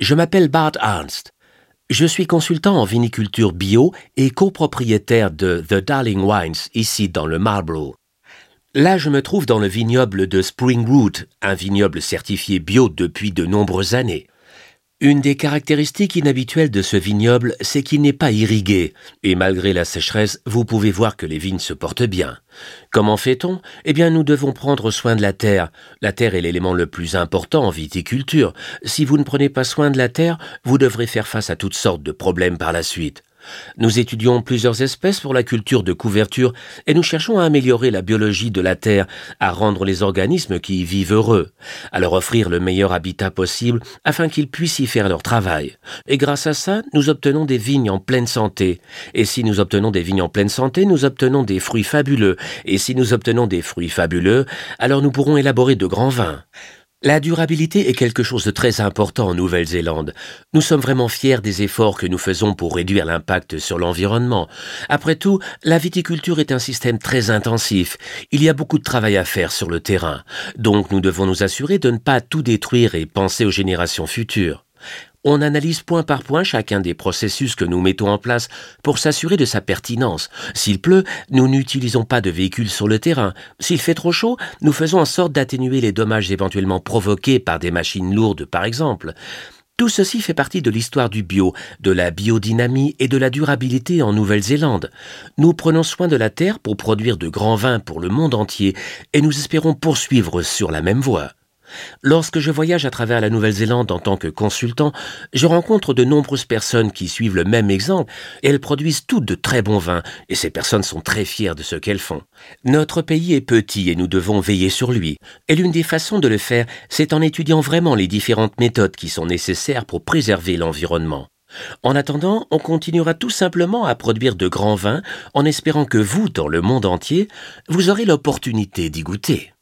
Je m'appelle Bart Ernst. Je suis consultant en viniculture bio et copropriétaire de The Darling Wines ici dans le Marlborough. Là, je me trouve dans le vignoble de Springwood, un vignoble certifié bio depuis de nombreuses années. Une des caractéristiques inhabituelles de ce vignoble, c'est qu'il n'est pas irrigué, et malgré la sécheresse, vous pouvez voir que les vignes se portent bien. Comment fait-on? Eh bien, nous devons prendre soin de la terre. La terre est l'élément le plus important en viticulture. Si vous ne prenez pas soin de la terre, vous devrez faire face à toutes sortes de problèmes par la suite. Nous étudions plusieurs espèces pour la culture de couverture et nous cherchons à améliorer la biologie de la Terre, à rendre les organismes qui y vivent heureux, à leur offrir le meilleur habitat possible afin qu'ils puissent y faire leur travail. Et grâce à ça, nous obtenons des vignes en pleine santé. Et si nous obtenons des vignes en pleine santé, nous obtenons des fruits fabuleux. Et si nous obtenons des fruits fabuleux, alors nous pourrons élaborer de grands vins. La durabilité est quelque chose de très important en Nouvelle-Zélande. Nous sommes vraiment fiers des efforts que nous faisons pour réduire l'impact sur l'environnement. Après tout, la viticulture est un système très intensif. Il y a beaucoup de travail à faire sur le terrain. Donc nous devons nous assurer de ne pas tout détruire et penser aux générations futures. On analyse point par point chacun des processus que nous mettons en place pour s'assurer de sa pertinence. S'il pleut, nous n'utilisons pas de véhicules sur le terrain. S'il fait trop chaud, nous faisons en sorte d'atténuer les dommages éventuellement provoqués par des machines lourdes, par exemple. Tout ceci fait partie de l'histoire du bio, de la biodynamie et de la durabilité en Nouvelle-Zélande. Nous prenons soin de la terre pour produire de grands vins pour le monde entier et nous espérons poursuivre sur la même voie. Lorsque je voyage à travers la Nouvelle-Zélande en tant que consultant, je rencontre de nombreuses personnes qui suivent le même exemple et elles produisent toutes de très bons vins et ces personnes sont très fières de ce qu'elles font. Notre pays est petit et nous devons veiller sur lui. Et l'une des façons de le faire, c'est en étudiant vraiment les différentes méthodes qui sont nécessaires pour préserver l'environnement. En attendant, on continuera tout simplement à produire de grands vins en espérant que vous, dans le monde entier, vous aurez l'opportunité d'y goûter.